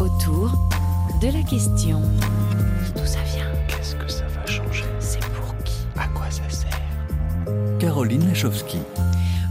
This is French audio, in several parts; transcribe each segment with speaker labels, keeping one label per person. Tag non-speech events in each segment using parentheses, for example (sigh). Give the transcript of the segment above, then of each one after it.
Speaker 1: autour de la question. D'où ça vient?
Speaker 2: Qu'est-ce que ça va changer?
Speaker 1: C'est pour qui?
Speaker 2: À quoi ça sert?
Speaker 3: Caroline Lachowski.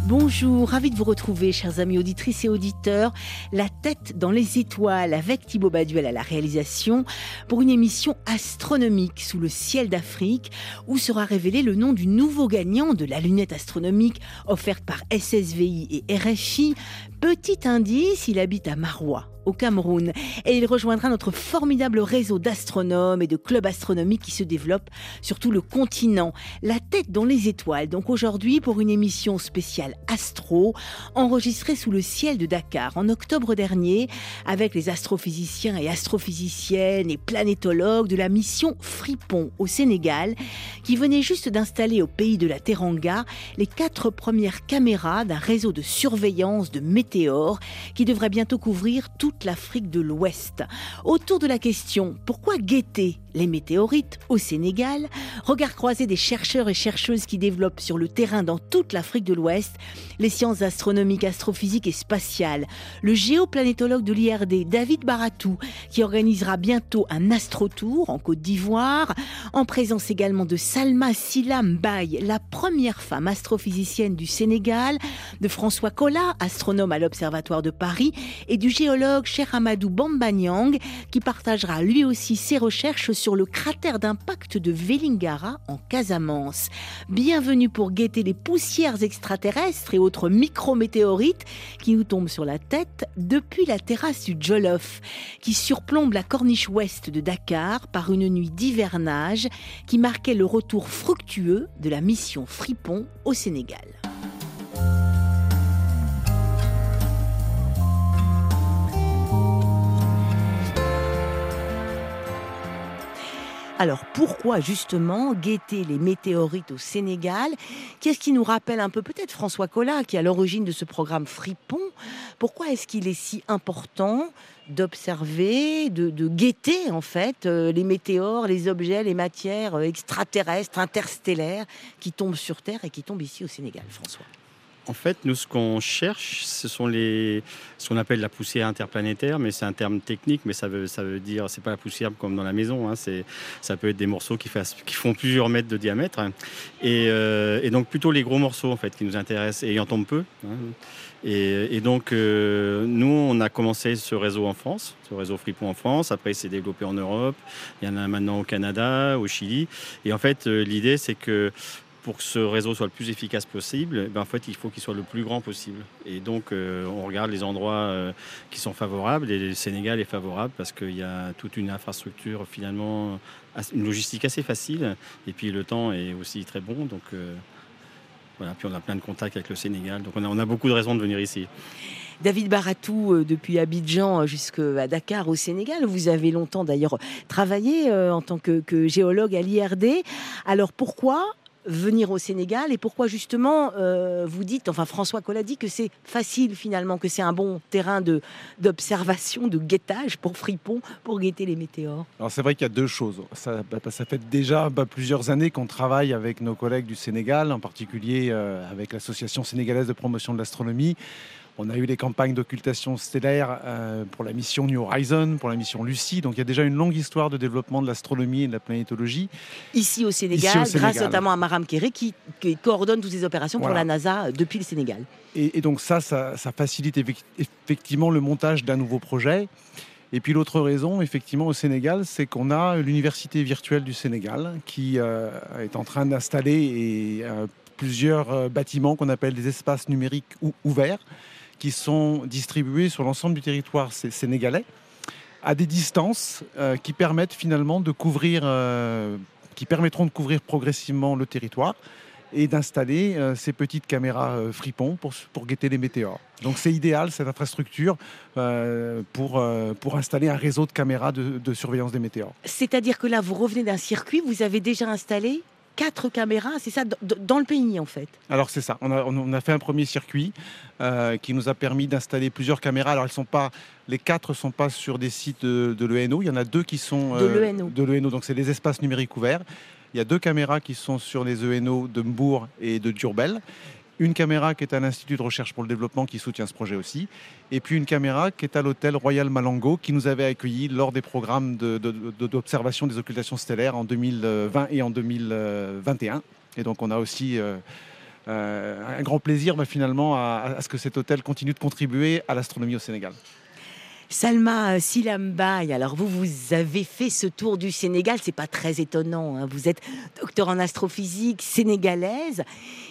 Speaker 1: Bonjour, ravi de vous retrouver, chers amis auditrices et auditeurs. La tête dans les étoiles avec Thibaut Baduel à la réalisation pour une émission astronomique sous le ciel d'Afrique où sera révélé le nom du nouveau gagnant de la lunette astronomique offerte par SSVI et RFI. Petit indice, il habite à Marois au Cameroun et il rejoindra notre formidable réseau d'astronomes et de clubs astronomiques qui se développent sur tout le continent. La tête dans les étoiles, donc aujourd'hui pour une émission spéciale astro, enregistrée sous le ciel de Dakar en octobre dernier avec les astrophysiciens et astrophysiciennes et planétologues de la mission Fripon au Sénégal qui venait juste d'installer au pays de la Teranga les quatre premières caméras d'un réseau de surveillance de météores qui devrait bientôt couvrir toute l'Afrique de l'Ouest. Autour de la question pourquoi guetter les météorites au Sénégal, regard croisé des chercheurs et chercheuses qui développent sur le terrain dans toute l'Afrique de l'Ouest les sciences astronomiques, astrophysiques et spatiales. Le géoplanétologue de l'IRD, David Baratou, qui organisera bientôt un astrotour en Côte d'Ivoire, en présence également de Salma Silam Baye, la première femme astrophysicienne du Sénégal, de François Collat, astronome à l'Observatoire de Paris, et du géologue Cher Amadou Bambanyang, qui partagera lui aussi ses recherches sur le cratère d'impact de Vélingara en Casamance. Bienvenue pour guetter les poussières extraterrestres et autres micrométéorites qui nous tombent sur la tête depuis la terrasse du Jolof, qui surplombe la corniche ouest de Dakar par une nuit d'hivernage qui marquait le retour fructueux de la mission Fripon au Sénégal. Alors pourquoi justement guetter les météorites au Sénégal? Qu'est-ce qui nous rappelle un peu peut-être François Collat qui est à l'origine de ce programme Fripon? Pourquoi est-ce qu'il est si important d'observer, de, guetter en fait euh, les météores, les objets, les matières euh, extraterrestres, interstellaires qui tombent sur Terre et qui tombent ici au Sénégal, François?
Speaker 4: En fait, nous, ce qu'on cherche, ce sont les, ce qu'on appelle la poussière interplanétaire, mais c'est un terme technique, mais ça veut, ça veut dire, c'est pas la poussière comme dans la maison, hein, c'est, ça peut être des morceaux qui, fassent, qui font plusieurs mètres de diamètre, et, euh, et, donc plutôt les gros morceaux en fait qui nous intéressent, et il en tombe peu. Hein. Et, et, donc, euh, nous, on a commencé ce réseau en France, ce réseau Fripon en France. Après, il s'est développé en Europe. Il y en a maintenant au Canada, au Chili. Et en fait, euh, l'idée, c'est que pour que ce réseau soit le plus efficace possible, ben en fait, il faut qu'il soit le plus grand possible. Et donc, euh, on regarde les endroits euh, qui sont favorables. Et le Sénégal est favorable parce qu'il y a toute une infrastructure, finalement, une logistique assez facile. Et puis, le temps est aussi très bon. Donc, euh, voilà. Puis, on a plein de contacts avec le Sénégal. Donc, on a, on a beaucoup de raisons de venir ici.
Speaker 1: David Baratou, depuis Abidjan jusqu'à Dakar au Sénégal. Vous avez longtemps d'ailleurs travaillé en tant que, que géologue à l'IRD. Alors pourquoi venir au Sénégal et pourquoi justement euh, vous dites, enfin François Collat dit que c'est facile finalement, que c'est un bon terrain de d'observation, de guettage pour Fripon, pour guetter les météores
Speaker 5: Alors c'est vrai qu'il y a deux choses. Ça, bah, ça fait déjà bah, plusieurs années qu'on travaille avec nos collègues du Sénégal, en particulier euh, avec l'Association sénégalaise de promotion de l'astronomie. On a eu les campagnes d'occultation stellaire euh, pour la mission New Horizon, pour la mission Lucie. Donc il y a déjà une longue histoire de développement de l'astronomie et de la planétologie.
Speaker 1: Ici au Sénégal, Ici au Sénégal. grâce notamment à Maram Kéré qui, qui, coordonne toutes ces opérations voilà. pour la NASA depuis le Sénégal.
Speaker 5: Et, et donc ça, ça, ça, facilite effectivement le montage d'un nouveau projet. Et puis l'autre raison, effectivement, au Sénégal, c'est qu'on a l'université virtuelle du Sénégal qui euh, est en train d'installer euh, plusieurs euh, bâtiments qu'on appelle des espaces numériques ou ouverts qui sont distribués sur l'ensemble du territoire sénégalais à des distances euh, qui permettent finalement de couvrir, euh, qui permettront de couvrir progressivement le territoire et d'installer euh, ces petites caméras fripons pour, guetter les météores. Donc c'est idéal cette infrastructure pour, pour installer un réseau de caméras de, de surveillance des météores.
Speaker 1: C'est-à-dire que là, vous revenez d'un circuit, vous avez déjà installé quatre caméras, c'est ça, dans le pays en fait
Speaker 5: Alors c'est ça, on a, on a, fait un premier circuit euh, qui nous a permis d'installer plusieurs caméras. Alors elles sont pas, les quatre ne sont pas sur des sites de, de l'ENO, il y en a deux qui sont
Speaker 1: euh,
Speaker 5: de l'ENO, donc c'est des espaces numériques ouverts. Il y a deux caméras qui sont sur les ENO de Mbourg et de Durbel. Une caméra qui est à l'Institut de recherche pour le développement qui soutient ce projet aussi, et puis une caméra qui est à l'hôtel Royal Malango qui nous avait accueillis lors des programmes d'observation de, des occultations stellaires en 2020 et en 2021. Et donc on a aussi euh, euh, un grand plaisir finalement à ce que cet hôtel continue de contribuer à l'astronomie au Sénégal.
Speaker 1: Salma Silambaye, alors vous, vous avez fait ce tour du Sénégal, c'est pas très étonnant, hein. vous êtes docteur en astrophysique sénégalaise,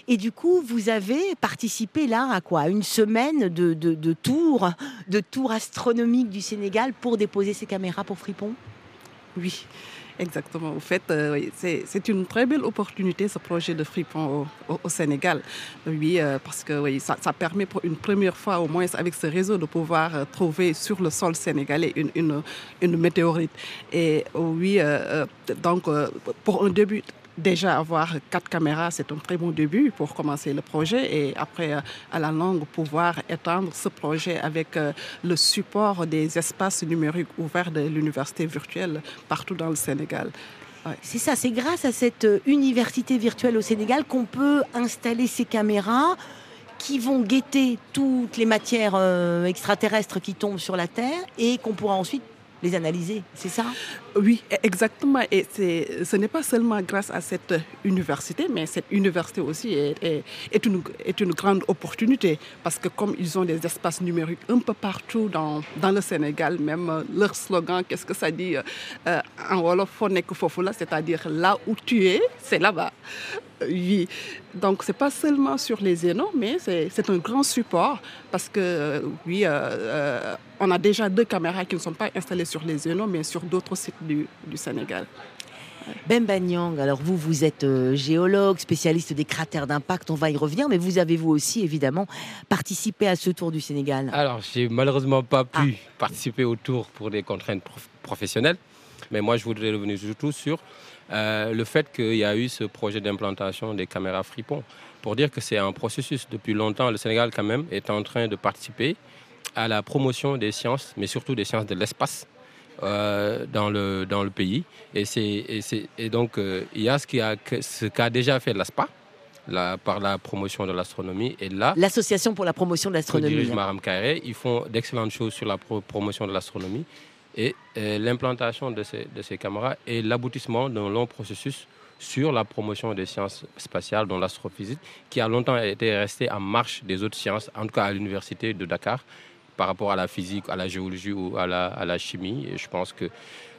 Speaker 1: et du coup, vous avez participé là à quoi? Une semaine de, de, de tour, de du Sénégal pour déposer ses caméras pour Fripon?
Speaker 6: Oui. Exactement. Au fait, euh, c'est une très belle opportunité, ce projet de Fripon au, au, Sénégal. Oui, euh, parce que oui, ça, permet pour une première fois, au moins avec ce réseau, de pouvoir euh, trouver sur le sol sénégalais une, une, une météorite. Et oui, donc, pour un début, déjà avoir quatre caméras, c'est un très bon début pour commencer le projet et après, à la longue, pouvoir étendre ce projet avec le support des espaces numériques ouverts de l'université virtuelle partout dans le Sénégal.
Speaker 1: C'est ça, c'est grâce à cette université virtuelle au Sénégal qu'on peut installer ces caméras qui vont guetter toutes les matières euh, extraterrestres qui tombent sur la Terre et qu'on pourra ensuite les analyser, c'est ça?
Speaker 6: Oui, exactement. Et ce n'est pas seulement grâce à cette université, mais cette université aussi est, est, une, est une grande opportunité parce que comme ils ont des espaces numériques un peu partout dans, dans le Sénégal, même euh, leur slogan, qu'est-ce que ça dit euh, en Wolof, c'est-à-dire là où tu es, c'est là-bas. Oui, donc c'est pas seulement sur les zénons, mais c'est un grand support parce que oui, euh, euh, on a déjà deux caméras qui ne sont pas installées sur les zénons, mais sur d'autres sites du, du Sénégal.
Speaker 1: Bemba Nyang, alors vous, vous êtes euh, géologue, spécialiste des cratères d'impact, on va y revenir, mais vous avez vous aussi évidemment participé à ce tour du Sénégal
Speaker 7: Alors, j'ai malheureusement pas pu ah. participer au tour pour des contraintes prof professionnelles, mais moi je voudrais revenir surtout sur euh, le fait qu'il y a eu ce projet d'implantation des caméras Fripon. Pour dire que c'est un processus depuis longtemps, le Sénégal quand même est en train de participer à la promotion des sciences, mais surtout des sciences de l'espace. Euh, dans, le, dans le pays. Et, et, et donc, euh, il y a ce qu'a ce qu'a déjà fait l'ASPA, la, par la promotion de l'astronomie. Et là,
Speaker 1: l'association pour la promotion de l'astronomie.
Speaker 7: dirige Maram Kairé, ils font d'excellentes choses sur la pro promotion de l'astronomie. Et euh, l'implantation de ces, caméras est l'aboutissement d'un long processus sur la promotion des sciences spatiales, dont l'astrophysique, qui a longtemps été resté en marche des autres sciences, en tout cas à l'université de Dakar, par rapport à la physique, à la géologie ou à la, à la chimie. Et je pense que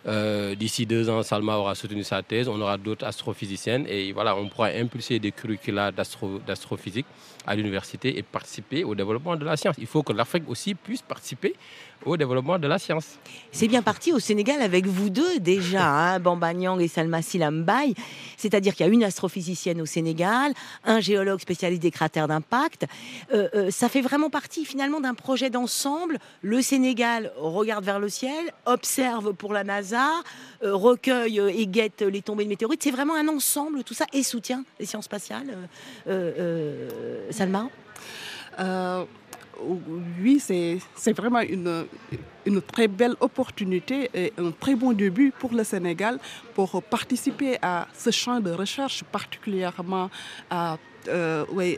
Speaker 7: euh, d'ici deux ans, Salma aura soutenu sa thèse, on aura d'autres astrophysiciennes et voilà, on pourra impulser des curricula d'astrophysique à l'université et participer au développement de la science. Il faut que l'Afrique aussi puisse participer au développement de la science.
Speaker 1: C'est bien parti au Sénégal avec vous deux déjà, (laughs) hein, Bamba Nyang et Salma Silambaye. C'est-à-dire qu'il y a une astrophysicienne au Sénégal, un géologue spécialiste des cratères d'impact. Euh, euh, ça fait vraiment partie finalement d'un projet d'ensemble. Le Sénégal regarde vers le ciel, observe pour la NASA, euh, recueille et guette les tombées de météorites. C'est vraiment un ensemble, tout ça, et soutient les sciences spatiales. Salma?
Speaker 6: Oui, c'est vraiment une, très belle opportunité et un très bon début pour le Sénégal pour participer à ce champ de recherche, particulièrement euh,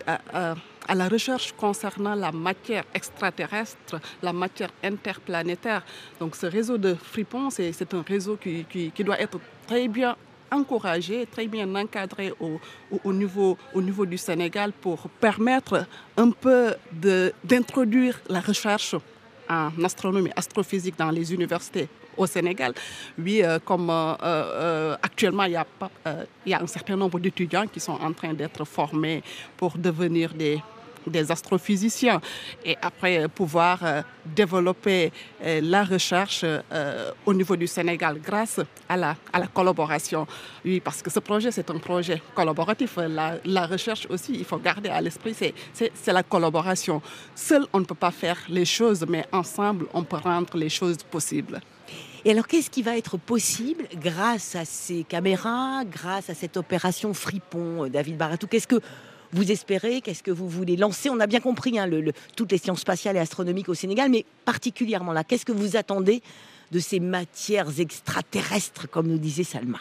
Speaker 6: à, à, la recherche concernant la matière extraterrestre, la matière interplanétaire. Donc ce réseau de Fripon, c'est un réseau qui, doit être très bien encouragé, très bien encadré au, au, au, niveau, au niveau du Sénégal pour permettre un peu d'introduire la recherche en astronomie, astrophysique dans les universités au Sénégal. Oui, euh, comme euh, euh, actuellement, il y a un certain nombre d'étudiants qui sont en train d'être formés pour devenir des des astrophysiciens et après pouvoir euh, développer euh, la recherche euh, au niveau du Sénégal grâce à la, à la collaboration. Oui, parce que ce projet, c'est un projet collaboratif. La, la, recherche aussi, il faut garder à l'esprit, c'est la collaboration. Seul, on ne peut pas faire les choses, mais ensemble, on peut rendre les choses possibles.
Speaker 1: Et alors, qu'est-ce qui va être possible grâce à ces caméras, grâce à cette opération Fripon, David Baratou? Qu'est-ce que vous espérez Qu'est-ce que vous voulez lancer? On a bien compris hein, toutes les sciences spatiales et astronomiques au Sénégal, mais particulièrement là, qu'est-ce que vous attendez de ces matières extraterrestres, comme nous disait Salma?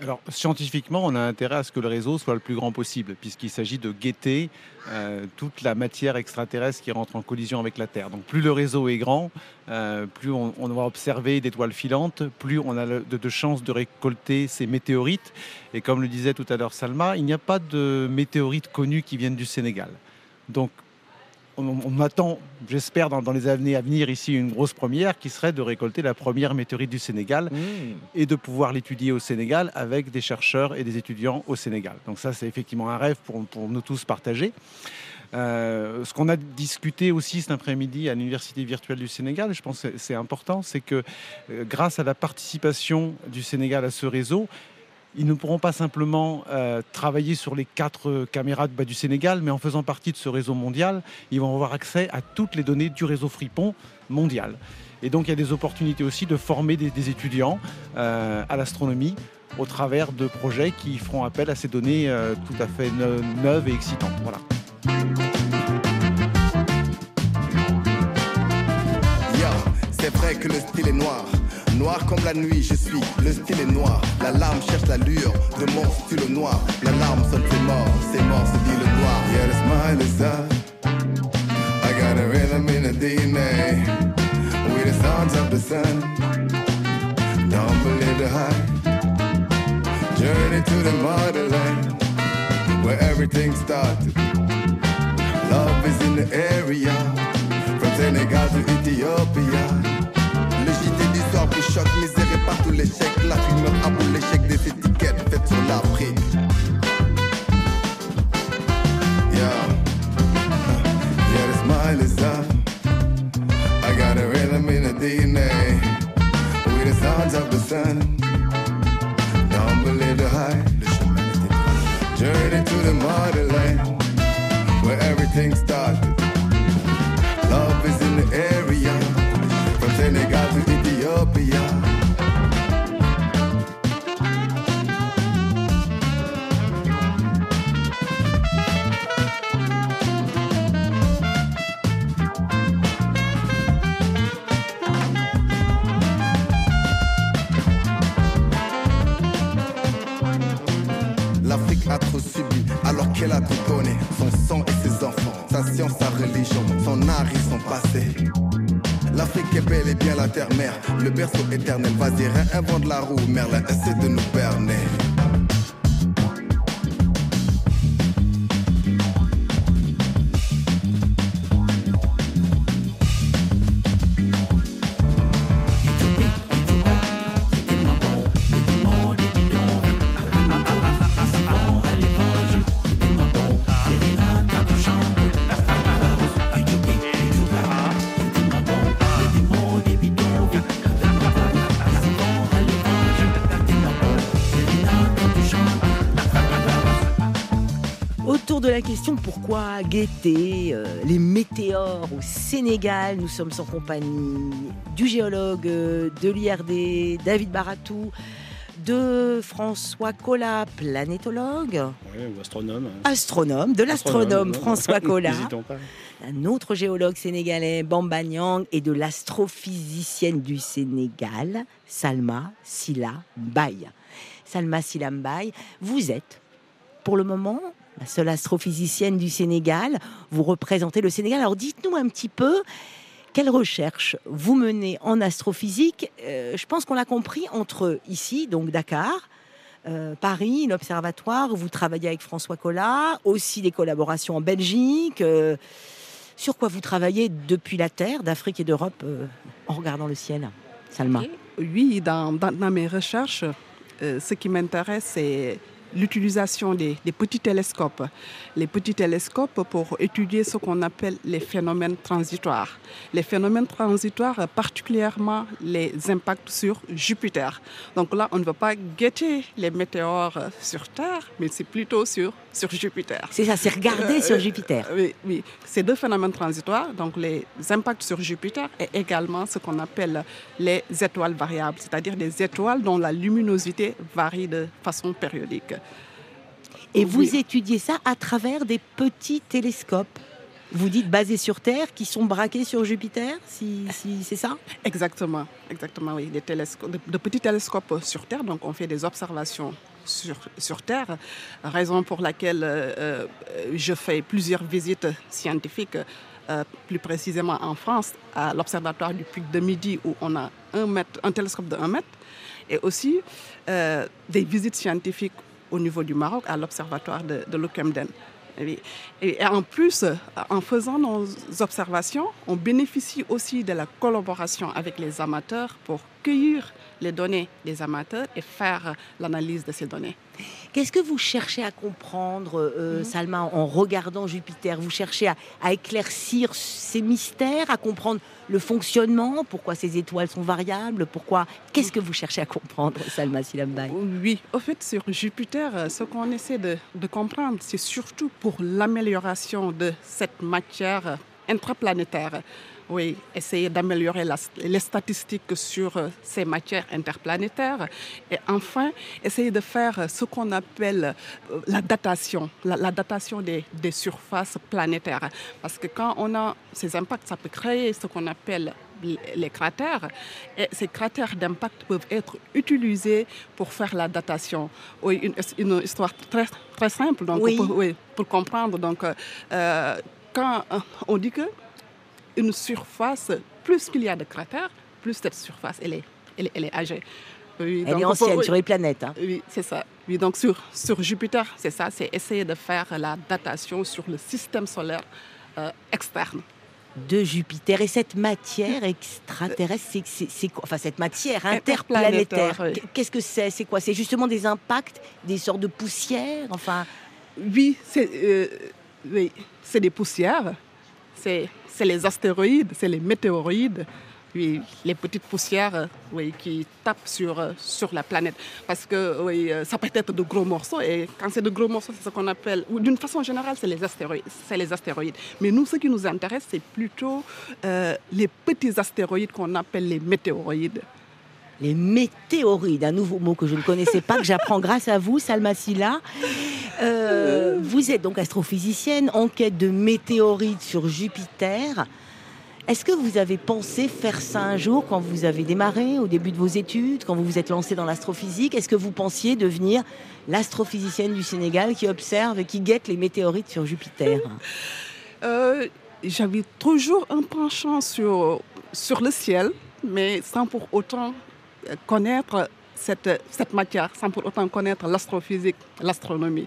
Speaker 5: Alors, scientifiquement, on a intérêt à ce que le réseau soit le plus grand possible, puisqu'il s'agit de guetter euh, toute la matière extraterrestre qui rentre en collision avec la Terre. Donc, plus le réseau est grand, euh, plus on, va observer d'étoiles filantes, plus on a de, de chances de récolter ces météorites. Et comme le disait tout à l'heure Salma, il n'y a pas de météorites connues qui viennent du Sénégal. Donc, on, on attend, j'espère, dans, dans les années à venir ici, une grosse première qui serait de récolter la première météorite du Sénégal et de pouvoir l'étudier au Sénégal avec des chercheurs et des étudiants au Sénégal. Donc ça, c'est effectivement un rêve pour, pour nous tous partager. Euh, ce qu'on a discuté aussi cet après-midi à l'Université virtuelle du Sénégal, je pense que c'est important, c'est que euh, grâce à la participation du Sénégal à ce réseau, ils ne pourront pas simplement euh, travailler sur les quatre euh, caméras de bas du Sénégal, mais en faisant partie de ce réseau mondial, ils vont avoir accès à toutes les données du réseau Fripon mondial. Et donc il y a des opportunités aussi de former des, étudiants euh, à l'astronomie au travers de projets qui feront appel à ces données tout à fait ne- neuves et excitantes. Voilà.
Speaker 8: Noir comme la nuit, je suis, le style est noir. La larme cherche l'allure de mon style noir. La larme sonne, c'est mort, c'est mort, se dit le noir. Yeah, the smile is up. I got a rhythm in the DNA. With the sounds of the sun. Don't believe the hype. Journey to the motherland. Where everything started. Love is in the area. From Senegal to Ethiopia. Choque, miséré par tous les chèques. La fumeur à bout l'échec des étiquettes faites sur. Yeah. Yeah, the smile is up. I got a rhythm in the DNA. With the sounds of the sun. Don't believe the hype. Journey to the motherland. Where everything started. Love is in the area. From Senegal L'Afrique a trop subi alors qu'elle a tout donné. Son sang et ses enfants, sa science, sa religion, son art et son passé. L'Afrique est bel et bien la terre-mère, le berceau éternel. Vas-y, réinvente la roue, Merlin, essaie de nous berner.
Speaker 1: Euh, les météores au Sénégal, nous sommes en compagnie du géologue euh, de l'IRD, David Baratou, de François Collat, planétologue,
Speaker 4: Ouais, ou astronome. hein.
Speaker 1: astronome, de l'astronome
Speaker 4: Astronome,
Speaker 1: François (laughs) Collat, un autre géologue sénégalais, Bamba Nyang, et de l'astrophysicienne du Sénégal, Salma Silla Mbaye. Salma Silla Mbaye, vous êtes, pour le moment, la seule astrophysicienne du Sénégal. Vous représentez le Sénégal. Alors dites-nous un petit peu, quelle recherche vous menez en astrophysique Euh, Je pense qu'on l'a compris entre ici, donc Dakar, euh, Paris, l'Observatoire, où vous travaillez avec François Collat, aussi des collaborations en Belgique. euh, sur quoi vous travaillez depuis la Terre, d'Afrique et d'Europe, en regardant le ciel Salma?
Speaker 6: Oui, dans, mes recherches, ce qui m'intéresse, c'est l'utilisation des, petits télescopes. Les petits télescopes pour étudier ce qu'on appelle les phénomènes transitoires. Les phénomènes transitoires, particulièrement les impacts sur Jupiter. Donc là, on ne va pas guetter les météores sur Terre, mais c'est plutôt sur, sur Jupiter.
Speaker 1: C'est ça, c'est regarder sur Jupiter.
Speaker 6: Oui, oui. Ces deux phénomènes transitoires, donc les impacts sur Jupiter et également ce qu'on appelle les étoiles variables, c'est-à-dire des étoiles dont la luminosité varie de façon périodique.
Speaker 1: Et vous
Speaker 6: Oui.
Speaker 1: étudiez ça à travers des petits télescopes. Vous dites basés sur Terre, qui sont braqués sur Jupiter, si, si c'est ça?
Speaker 6: Exactement, exactement, oui. Des télescopes, de, de petits télescopes sur Terre, donc on fait des observations sur, Terre, raison pour laquelle euh, euh, je fais plusieurs visites scientifiques, euh, plus précisément en France, à l'observatoire du Puy de Midi, où on a un, mètre, un télescope de 1 mètre, et aussi des visites scientifiques au niveau du Maroc, à l'observatoire de, de Lukemden. Et en plus, en faisant nos observations, on bénéficie aussi de la collaboration avec les amateurs pour les données des amateurs et faire l'analyse de ces données.
Speaker 1: Qu'est-ce que vous cherchez à comprendre, euh, Salma, en regardant Jupiter? Vous cherchez à, à éclaircir ces mystères, à comprendre le fonctionnement, pourquoi ces étoiles sont variables, pourquoi? Qu'est-ce que vous cherchez à comprendre, Salma Silambay
Speaker 6: Oui, au fait, sur Jupiter, euh, ce qu'on essaie de, de comprendre, c'est surtout pour l'amélioration de cette matière intraplanétaire. Oui, essayer d'améliorer les statistiques sur euh, ces matières interplanétaires. Et enfin, essayer de faire euh, ce qu'on appelle euh, la datation, la, la datation des, des surfaces planétaires. Parce que quand on a ces impacts, ça peut créer ce qu'on appelle les cratères. Et ces cratères d'impact peuvent être utilisés pour faire la datation. Oui, une, une histoire très, très simple donc,
Speaker 1: Oui.
Speaker 6: pour, oui, pour comprendre. Donc, euh, quand on dit que une surface, plus qu'il y a de cratères, plus cette surface, elle est, elle elle est âgée. Oui,
Speaker 1: Elle
Speaker 6: donc
Speaker 1: est ancienne sur les planètes. hein.
Speaker 6: oui, c'est ça. Oui, donc sur, sur Jupiter, c'est ça, c'est essayer de faire la datation sur le système solaire euh, externe.
Speaker 1: de Jupiter. Et cette matière extraterrestre, c'est- quoi? Enfin, cette matière
Speaker 6: Interplanétaire, oui.
Speaker 1: qu'est-ce que c'est? C'est quoi? C'est justement des impacts, des sortes de poussières? Enfin,
Speaker 6: Oui, c'est euh, oui, c'est des poussières, c'est les astéroïdes, c'est les météoroïdes, les petites poussières oui, qui tapent sur, sur la planète. Parce que ça peut être de gros morceaux, et quand c'est de gros morceaux, c'est ce qu'on appelle, d'une façon générale, c'est les astéroïdes. Les astéroïdes. Mais nous, ce qui nous intéresse, c'est plutôt euh, les petits astéroïdes qu'on appelle les météoroïdes.
Speaker 1: Les météorides, un nouveau mot que je ne connaissais pas, que j'apprends grâce à vous, Salma Silla. Euh, vous êtes donc astrophysicienne, enquête de météorites sur Jupiter. Est-ce que vous avez pensé faire ça un jour quand vous avez démarré au début de vos études, quand vous vous êtes lancé dans l'astrophysique? Est-ce que vous pensiez devenir l'astrophysicienne du Sénégal qui observe et qui guette les météorites sur Jupiter? (laughs)
Speaker 6: Euh, J'avais toujours un penchant sur, sur le ciel, mais sans pour autant connaître cette, cette matière, sans pour autant connaître l'astrophysique, l'astronomie.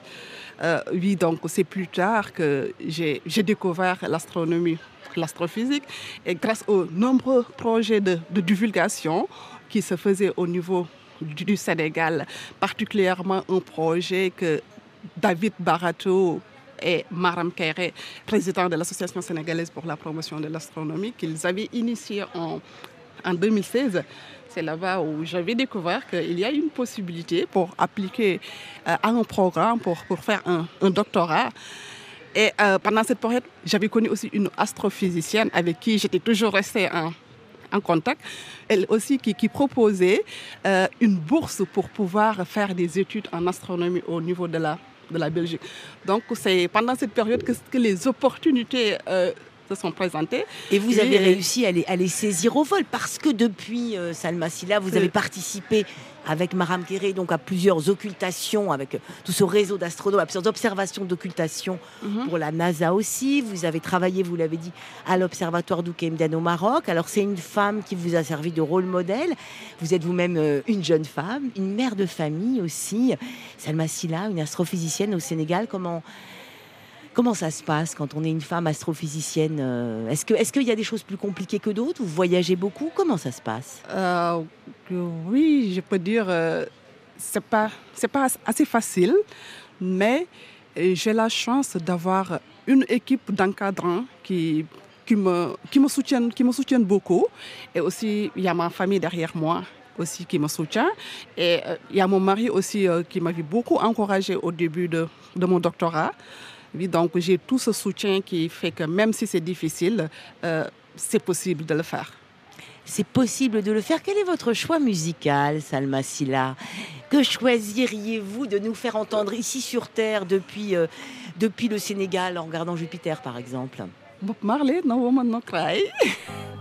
Speaker 6: Euh, oui, donc c'est plus tard que j'ai découvert l'astronomie, l'astrophysique, et grâce aux nombreux projets de, de divulgation qui se faisaient au niveau du, du Sénégal, particulièrement un projet que David Barato et Maram Kéré, président de l'Association sénégalaise pour la promotion de l'astronomie, qu'ils avaient initié en, en 2016. C'est là-bas où j'avais découvert qu'il y a une possibilité pour appliquer euh, à un programme, pour, pour faire un, doctorat. Et euh, pendant cette période, j'avais connu aussi une astrophysicienne avec qui j'étais toujours restée en, contact. Elle aussi qui, proposait euh, une bourse pour pouvoir faire des études en astronomie au niveau de la, de la Belgique. Donc c'est pendant cette période que, les opportunités se sont présentées.
Speaker 1: Et vous avez
Speaker 6: et-
Speaker 1: réussi à les, à les saisir au vol parce que depuis euh, Salma Silla, vous avez participé avec Maram Kéré donc à plusieurs occultations, avec euh, tout ce réseau d'astronomes, à plusieurs observations d'occultation
Speaker 6: Mhm.
Speaker 1: pour la NASA aussi. Vous avez travaillé, vous l'avez dit, à l'observatoire d'Oukemden au Maroc. Alors c'est une femme qui vous a servi de rôle modèle. Vous êtes vous-même euh, une jeune femme, une mère de famille aussi. Salma Silla, une astrophysicienne au Sénégal. Comment Comment ça se passe quand on est une femme astrophysicienne euh, Est-ce qu'il y a des choses plus compliquées que d'autres Vous voyagez beaucoup Comment ça se passe?
Speaker 6: Euh, oui, je peux dire, euh, c'est pas, pas assez facile, mais euh, j'ai la chance d'avoir une équipe d'encadrants qui, qui, me, qui, me soutiennent, qui me soutiennent beaucoup. Et aussi, il y a ma famille derrière moi aussi qui me soutient. Et il y a mon mari aussi qui m'avait beaucoup encouragé au début de, de mon doctorat. Donc j'ai tout ce soutien qui fait que même si c'est difficile, euh, c'est possible de le faire.
Speaker 1: C'est possible de le faire. Quel est votre choix musical, Salma Silla? Que choisiriez-vous de nous faire entendre ici sur Terre depuis, euh, depuis le Sénégal en regardant Jupiter, par exemple?
Speaker 6: Bob Marley, No Woman No Cry. (laughs)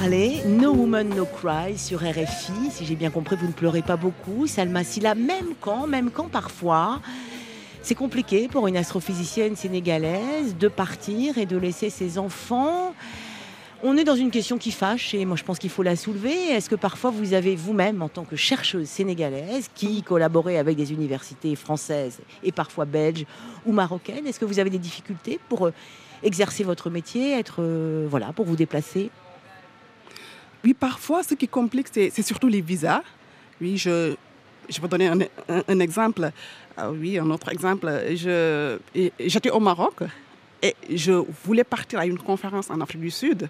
Speaker 1: Marley, No Woman No Cry sur RFI. Si j'ai bien compris, vous ne pleurez pas beaucoup. Salma Silla, même quand, même quand parfois. C'est compliqué pour une astrophysicienne sénégalaise de partir et de laisser ses enfants. On est dans une question qui fâche et moi je pense qu'il faut la soulever. Est-ce que parfois vous avez vous-même, en tant que chercheuse sénégalaise, qui collaborez avec des universités françaises et parfois belges ou marocaines, est-ce que vous avez des difficultés pour euh, exercer votre métier, être euh, voilà, pour vous déplacer?
Speaker 6: Oui, parfois, ce qui complique, c'est surtout les visas. Oui, je, je vais donner un, exemple. Ah oui, un autre exemple. J'étais au Maroc et je voulais partir à une conférence en Afrique du Sud,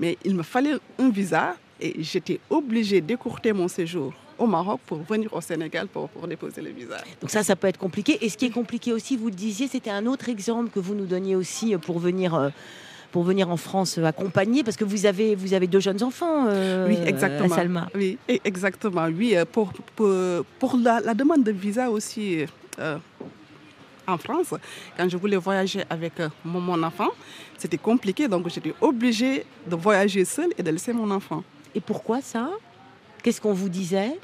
Speaker 6: mais il me fallait un visa et j'étais obligée d'écourter mon séjour au Maroc pour venir au Sénégal pour, pour déposer le visa.
Speaker 1: Donc ça, ça peut être compliqué. Et ce qui est compliqué aussi, vous le disiez, c'était un autre exemple que vous nous donniez aussi pour venir, euh, pour venir en France euh, accompagner, parce que vous avez, vous avez deux jeunes enfants, euh,
Speaker 6: Oui, exactement.
Speaker 1: Salma.
Speaker 6: Oui, e- exactement. Oui, euh, pour, pour, pour la, la demande de visa aussi euh, en France, quand je voulais voyager avec euh, mon, mon enfant, c'était compliqué. Donc, j'étais obligée de voyager seule et de laisser mon enfant.
Speaker 1: Et pourquoi ça? Qu'est-ce qu'on vous disait?